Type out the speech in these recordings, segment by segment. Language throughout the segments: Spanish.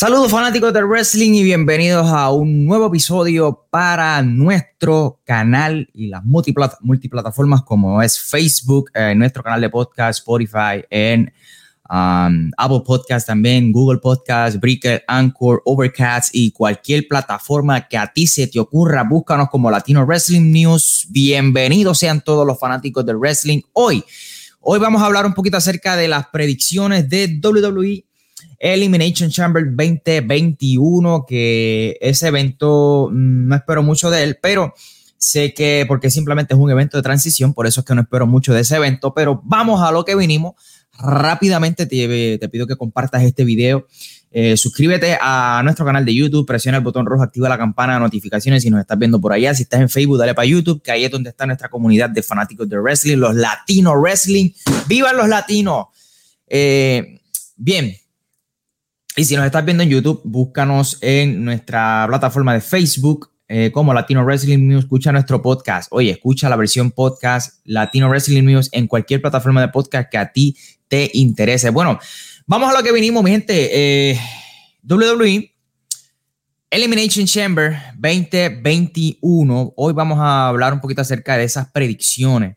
Saludos fanáticos del wrestling y bienvenidos a un nuevo episodio para nuestro canal y las multiplataformas como es Facebook, eh, nuestro canal de podcast, Spotify, en um, Apple Podcast también, Google Podcast, Breaker, Anchor, Overcast y cualquier plataforma que a ti se te ocurra, búscanos como Latino Wrestling News. Bienvenidos sean todos los fanáticos del wrestling. Hoy, hoy vamos a hablar un poquito acerca de las predicciones de WWE Elimination Chamber 2021, que ese evento mm, no espero mucho de él, pero sé que porque simplemente es un evento de transición, por eso es que no espero mucho de ese evento, pero vamos a lo que vinimos. Rápidamente te, pido que compartas este video. Eh, suscríbete a nuestro canal de YouTube, presiona el botón rojo, activa la campana de notificaciones si nos estás viendo por allá. Si estás en Facebook, dale para YouTube, que ahí es donde está nuestra comunidad de fanáticos de wrestling, los latinos wrestling. ¡Vivan los latinos! Eh, bien, y si nos estás viendo en YouTube, búscanos en nuestra plataforma de Facebook eh, como Latino Wrestling News. Escucha nuestro podcast. Oye, escucha la versión podcast Latino Wrestling News en cualquier plataforma de podcast que a ti te interese. Bueno, vamos a lo que vinimos, mi gente. Eh, WWE Elimination Chamber 2021. Hoy vamos a hablar un poquito acerca de esas predicciones.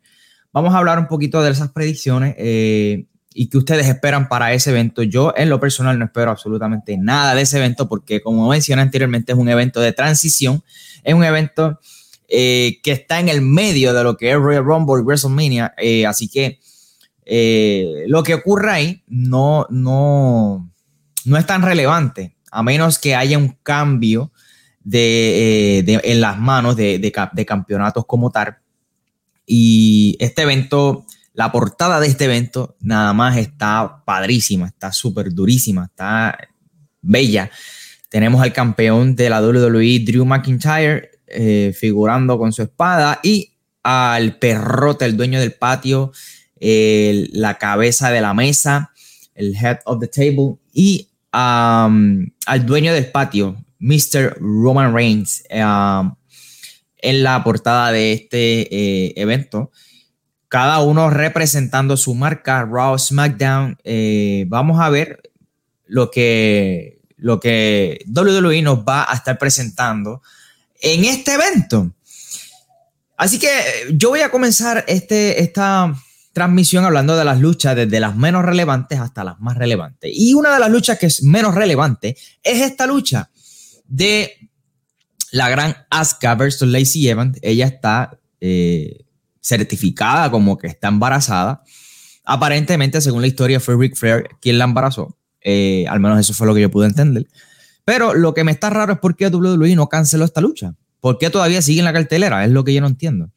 Vamos a hablar un poquito de esas predicciones. Eh, y que ustedes esperan para ese evento. Yo en lo personal no espero absolutamente nada de ese evento porque como mencioné anteriormente es un evento de transición, es un evento eh, que está en el medio de lo que es Royal Rumble y WrestleMania, eh, así que eh, lo que ocurra ahí no, no, no es tan relevante, a menos que haya un cambio de, en las manos de, de campeonatos como tal. Y este evento la portada de este evento nada más está padrísima, está súper durísima, está bella. Tenemos al campeón de la WWE, Drew McIntyre, eh, figurando con su espada y al perrote, el dueño del patio, la cabeza de la mesa, el head of the table y al dueño del patio, Mr. Roman Reigns, en la portada de este eh, evento cada uno representando su marca, Raw, SmackDown. Eh, vamos a ver lo que, lo que WWE nos va a estar presentando en este evento. Así que yo voy a comenzar este, esta transmisión hablando de las luchas desde las menos relevantes hasta las más relevantes. Y una de las luchas que es menos relevante es esta lucha de la gran Asuka versus Lacey Evans. Ella está eh, certificada como que está embarazada. Aparentemente, según la historia, fue Rick Flair quien la embarazó. Eh, al menos eso fue lo que yo pude entender. Pero lo que me está raro es por qué WWE no canceló esta lucha. ¿Por qué todavía sigue en la cartelera? Es lo que yo no entiendo.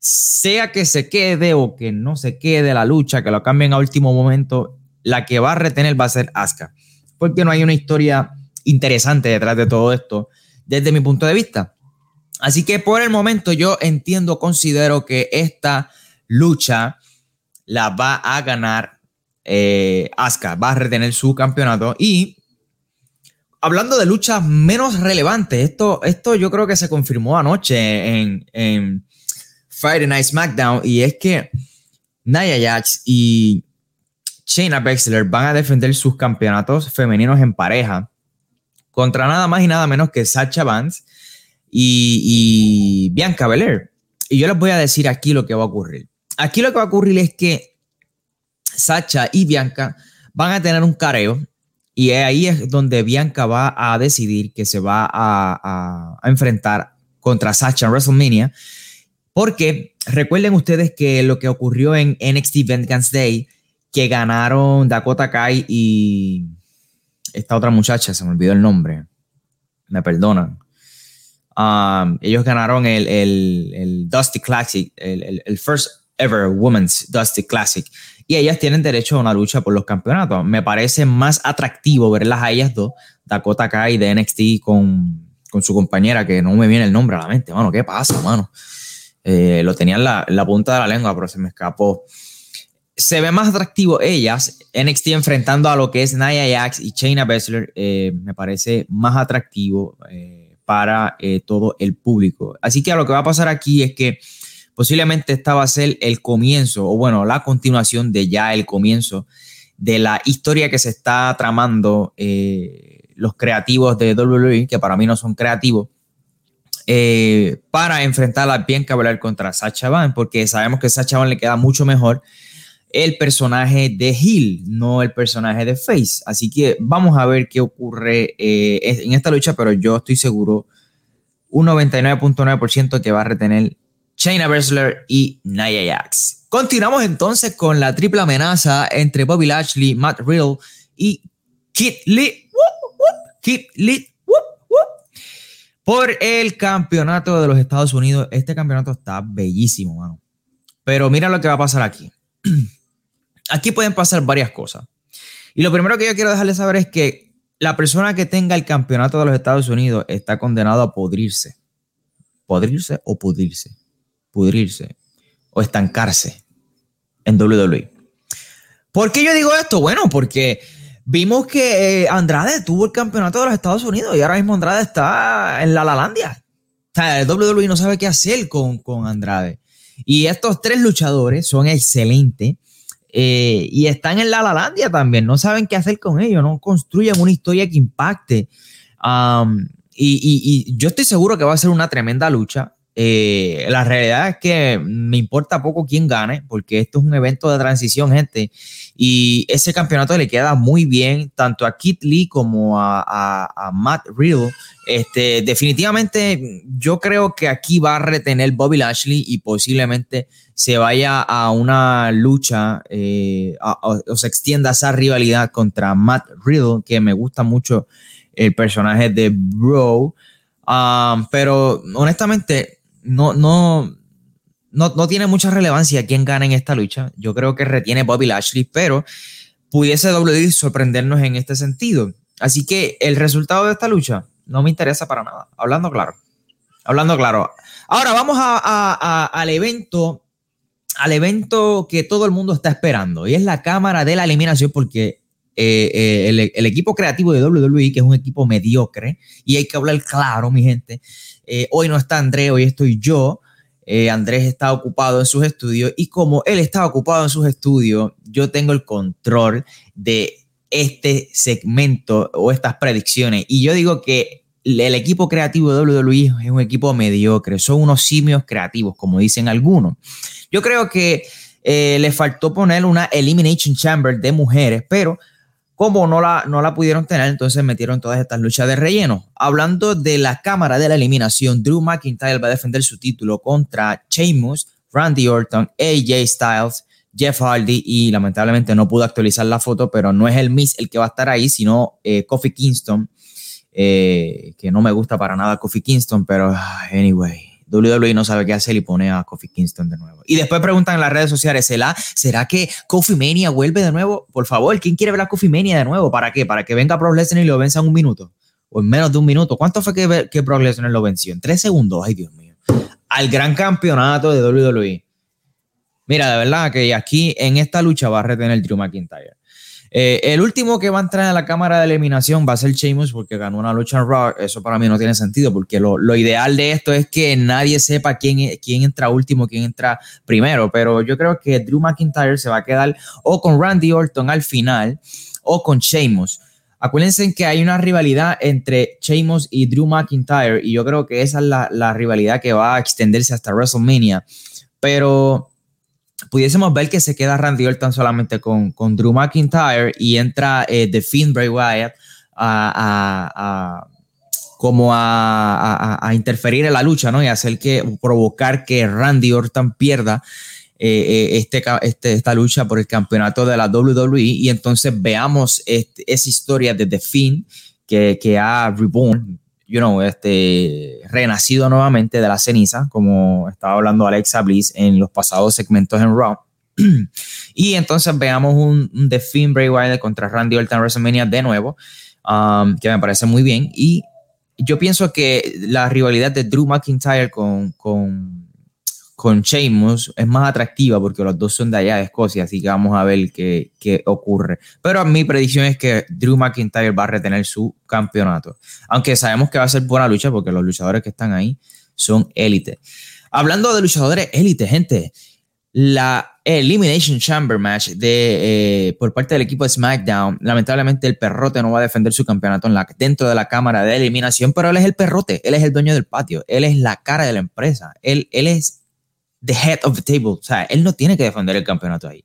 Sea que se quede o que no se quede la lucha, que lo cambien a último momento, la que va a retener va a ser Asuka. Porque no hay una historia interesante detrás de todo esto, desde mi punto de vista. Así que por el momento yo entiendo, considero que esta lucha la va a ganar eh, Asuka, va a retener su campeonato. Y hablando de luchas menos relevantes, esto, esto yo creo que se confirmó anoche en, en Friday Night SmackDown. Y es que Nia Jax y Shayna Baszler van a defender sus campeonatos femeninos en pareja contra nada más y nada menos que Sacha Vance y, Bianca Belair. Y yo les voy a decir aquí lo que va a ocurrir. Aquí lo que va a ocurrir es que Sacha y Bianca van a tener un careo y ahí es donde Bianca va a decidir que se va a, enfrentar contra Sacha en WrestleMania. Porque recuerden ustedes que lo que ocurrió en NXT Vengeance Day, que ganaron Dakota Kai y esta otra muchacha, se me olvidó el nombre, me perdonan. Um, ellos ganaron el, Dusty Classic, el, first ever Women's Dusty Classic. Y ellas tienen derecho a una lucha por los campeonatos. Me parece más atractivo verlas a ellas dos, Dakota Kai de NXT con, con su compañera, que no me viene el nombre a la mente, mano. ¿Qué pasa, mano? Eh, lo tenía en la, la, punta de la lengua, pero se me escapó. Se ve más atractivo ellas, NXT enfrentando a lo que es Nia Jax y Shayna Baszler. Eh, me parece más atractivo. Eh, para eh, todo el público. Así que lo que va a pasar aquí es que posiblemente esta va a ser el comienzo, o bueno, la continuación de ya el comienzo de la historia que se está tramando eh, los creativos de WWE, que para mí no son creativos, eh, para enfrentar a Bianca Belair contra Sacha Van, porque sabemos que Sacha Van le queda mucho mejor el personaje de Hill, no el personaje de Face. Así que vamos a ver qué ocurre eh, en esta lucha, pero yo estoy seguro un 99.9% que va a retener Shayna Baszler y Nia Jax. Continuamos entonces con la triple amenaza entre Bobby Lashley, Matt Riddle y Kit Lee. Kit Lee por el campeonato de los Estados Unidos. Este campeonato está bellísimo, mano. Pero mira lo que va a pasar aquí. Aquí pueden pasar varias cosas. Y lo primero que yo quiero dejarles saber es que la persona que tenga el campeonato de los Estados Unidos está condenado a podrirse. Podrirse o pudrirse. Pudrirse o estancarse en WWE. ¿Por qué yo digo esto? Bueno, porque vimos que eh, Andrade tuvo el campeonato de los Estados Unidos y ahora mismo Andrade está en la Lalandia. O sea, el WWE no sabe qué hacer con, con Andrade. Y estos tres luchadores son excelentes eh, y están en la Lalandia también. No saben qué hacer con ellos, no construyen una historia que impacte. y, yo estoy seguro que va a ser una tremenda lucha. Eh, la realidad es que me importa poco quién gane, porque esto es un evento de transición, gente. Y ese campeonato le queda muy bien tanto a Kit Lee como a, Matt Riddle. Este, definitivamente, yo creo que aquí va a retener Bobby Lashley y posiblemente se vaya a una lucha eh, o se extienda esa rivalidad contra Matt Riddle, que me gusta mucho el personaje de Bro. Um, pero honestamente, no, no, no, tiene mucha relevancia quién gana en esta lucha. Yo creo que retiene Bobby Lashley, pero pudiese WWE sorprendernos en este sentido. Así que el resultado de esta lucha no me interesa para nada. Hablando claro. Hablando claro. Ahora vamos al evento, al evento que todo el mundo está esperando y es la cámara de la eliminación porque eh, eh, el, equipo creativo de WWE, que es un equipo mediocre, y hay que hablar claro, mi gente, eh, hoy no está Andrés, hoy estoy yo. Eh, Andrés está ocupado en sus estudios y como él está ocupado en sus estudios, yo tengo el control de este segmento o estas predicciones. Y yo digo que el equipo creativo de WWE es un equipo mediocre, son unos simios creativos, como dicen algunos. Yo creo que eh, le faltó poner una Elimination Chamber de mujeres, pero como no la, no la pudieron tener, entonces metieron todas estas luchas de relleno. Hablando de la cámara de la eliminación, Drew McIntyre va a defender su título contra Sheamus, Randy Orton, AJ Styles, Jeff Hardy y lamentablemente no pudo actualizar la foto, pero no es el Miss el que va a estar ahí, sino eh, Kofi Kingston, eh, que no me gusta para nada Kofi Kingston, pero ah, anyway, WWE no sabe qué hacer y pone a Kofi Kingston de nuevo. Y después preguntan en las redes sociales, ¿será, ¿será que Kofi Mania vuelve de nuevo? Por favor, ¿quién quiere ver a Kofi Mania de nuevo? ¿Para qué? ¿Para que venga Brock Lesnar y lo venza en un minuto? O en menos de un minuto. ¿Cuánto fue que, que Brock Lesnar lo venció? En tres segundos. Ay, Dios mío. Al gran campeonato de WWE. Mira, de verdad que aquí en esta lucha va a retener Drew McIntyre. Eh, el último que va a entrar en la cámara de eliminación va a ser Sheamus porque ganó una lucha en Raw. Eso para mí no tiene sentido porque lo, ideal de esto es que nadie sepa quién, quién entra último, quién entra primero. Pero yo creo que Drew McIntyre se va a quedar o con Randy Orton al final o con Sheamus. Acuérdense que hay una rivalidad entre Sheamus y Drew McIntyre y yo creo que esa es la, la rivalidad que va a extenderse hasta WrestleMania. Pero pudiésemos ver que se queda Randy Orton solamente con, con Drew McIntyre y entra eh, The Fiend Bray Wyatt a, como a, interferir en la lucha, ¿no? Y hacer que, provocar que Randy Orton pierda eh, eh, este, este, esta lucha por el campeonato de la WWE y entonces veamos este, esa historia de The Fiend que, que ha reborn, you know, este, renacido nuevamente de la ceniza, como estaba hablando Alexa Bliss en los pasados segmentos en Raw. y entonces veamos un, The Finn Bray Wyatt contra Randy Orton WrestleMania de nuevo, um, que me parece muy bien. Y yo pienso que la rivalidad de Drew McIntyre con, con con Sheamus es más atractiva porque los dos son de allá de Escocia, así que vamos a ver qué, qué, ocurre. Pero mi predicción es que Drew McIntyre va a retener su campeonato, aunque sabemos que va a ser buena lucha porque los luchadores que están ahí son élite. Hablando de luchadores élite, gente, la Elimination Chamber Match de, eh, por parte del equipo de SmackDown. Lamentablemente el perrote no va a defender su campeonato en la, dentro de la cámara de eliminación, pero él es el perrote, él es el dueño del patio, él es la cara de la empresa, él, él es the head of the table, o sea, él no tiene que defender el campeonato ahí.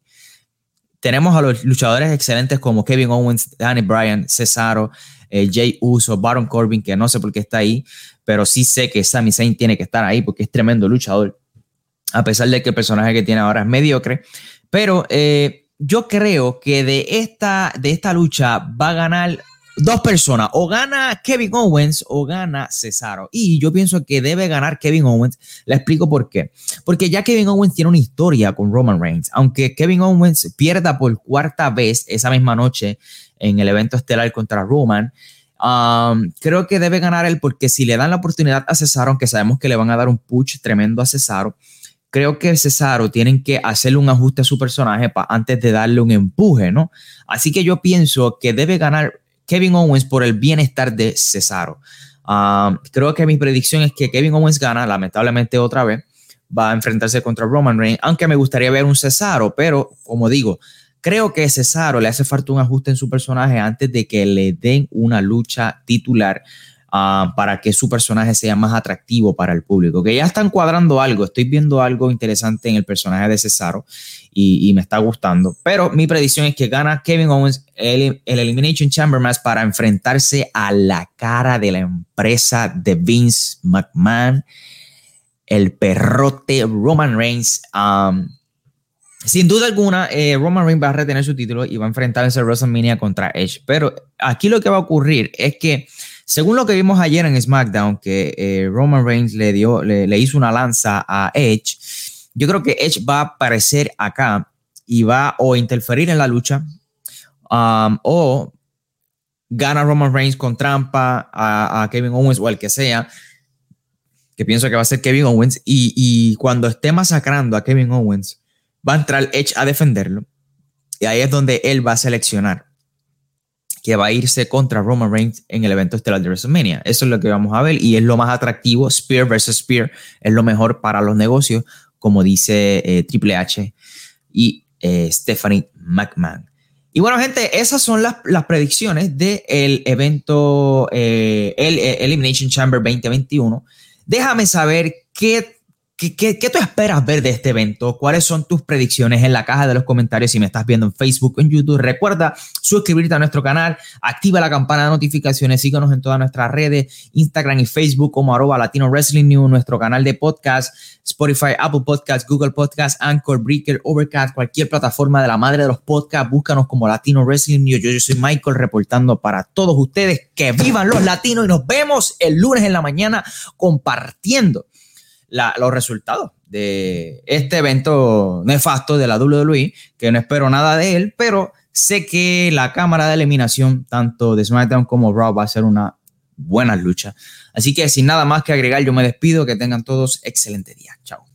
Tenemos a los luchadores excelentes como Kevin Owens, Danny Bryan, Cesaro, eh, Jay Uso, Baron Corbin, que no sé por qué está ahí, pero sí sé que Sami Zayn tiene que estar ahí porque es tremendo luchador a pesar de que el personaje que tiene ahora es mediocre. Pero eh, yo creo que de esta, de esta lucha va a ganar dos personas, o gana Kevin Owens o gana Cesaro. Y yo pienso que debe ganar Kevin Owens. Le explico por qué. Porque ya Kevin Owens tiene una historia con Roman Reigns. Aunque Kevin Owens pierda por cuarta vez esa misma noche en el evento estelar contra Roman, um, creo que debe ganar él porque si le dan la oportunidad a Cesaro, aunque sabemos que le van a dar un push tremendo a Cesaro, creo que Cesaro tienen que hacerle un ajuste a su personaje antes de darle un empuje, ¿no? Así que yo pienso que debe ganar Kevin Owens por el bienestar de Cesaro. Ah, creo que mi predicción es que Kevin Owens gana, lamentablemente otra vez, va a enfrentarse contra Roman Reigns, aunque me gustaría ver un Cesaro, pero como digo, creo que Cesaro le hace falta un ajuste en su personaje antes de que le den una lucha titular Ah, para que su personaje sea más atractivo para el público. Que ya están cuadrando algo, estoy viendo algo interesante en el personaje de Cesaro y, me está gustando. Pero mi predicción es que gana Kevin Owens el, Elimination Chamber Match para enfrentarse a la cara de la empresa de Vince McMahon, el perrote Roman Reigns. sin duda alguna, eh, Roman Reigns va a retener su título y va a enfrentarse a WrestleMania contra Edge. Pero aquí lo que va a ocurrir es que según lo que vimos ayer en SmackDown, que eh, Roman Reigns le, dio, le, hizo una lanza a Edge, yo creo que Edge va a aparecer acá y va o interferir en la lucha um, o gana Roman Reigns con trampa a, Kevin Owens o al que sea, que pienso que va a ser Kevin Owens, y, y cuando esté masacrando a Kevin Owens, va a entrar Edge a defenderlo. Y ahí es donde él va a seleccionar que va a irse contra Roman Reigns en el evento estelar de WrestleMania. Eso es lo que vamos a ver y es lo más atractivo. Spear versus Spear es lo mejor para los negocios, como dice eh, Triple H y eh, Stephanie McMahon. Y bueno, gente, esas son las, predicciones del evento eh, el Elimination Chamber 2021. Déjame saber qué ¿Qué, tú esperas ver de este evento? ¿Cuáles son tus predicciones en la caja de los comentarios si me estás viendo en Facebook o en YouTube? Recuerda suscribirte a nuestro canal, activa la campana de notificaciones, síguenos en todas nuestras redes, Instagram y Facebook como arroba Latino Wrestling News, nuestro canal de podcast, Spotify, Apple Podcasts, Google Podcasts, Anchor, Breaker, Overcast, cualquier plataforma de la madre de los podcasts, búscanos como Latino Wrestling News. Yo soy Michael reportando para todos ustedes que vivan los latinos y nos vemos el lunes en la mañana compartiendo los resultados de este evento nefasto de la WWE, que no espero nada de él, pero sé que la cámara de eliminación, tanto de SmackDown como Raw, va a ser una buena lucha. Así que sin nada más que agregar, yo me despido. Que tengan todos excelente día. Chao.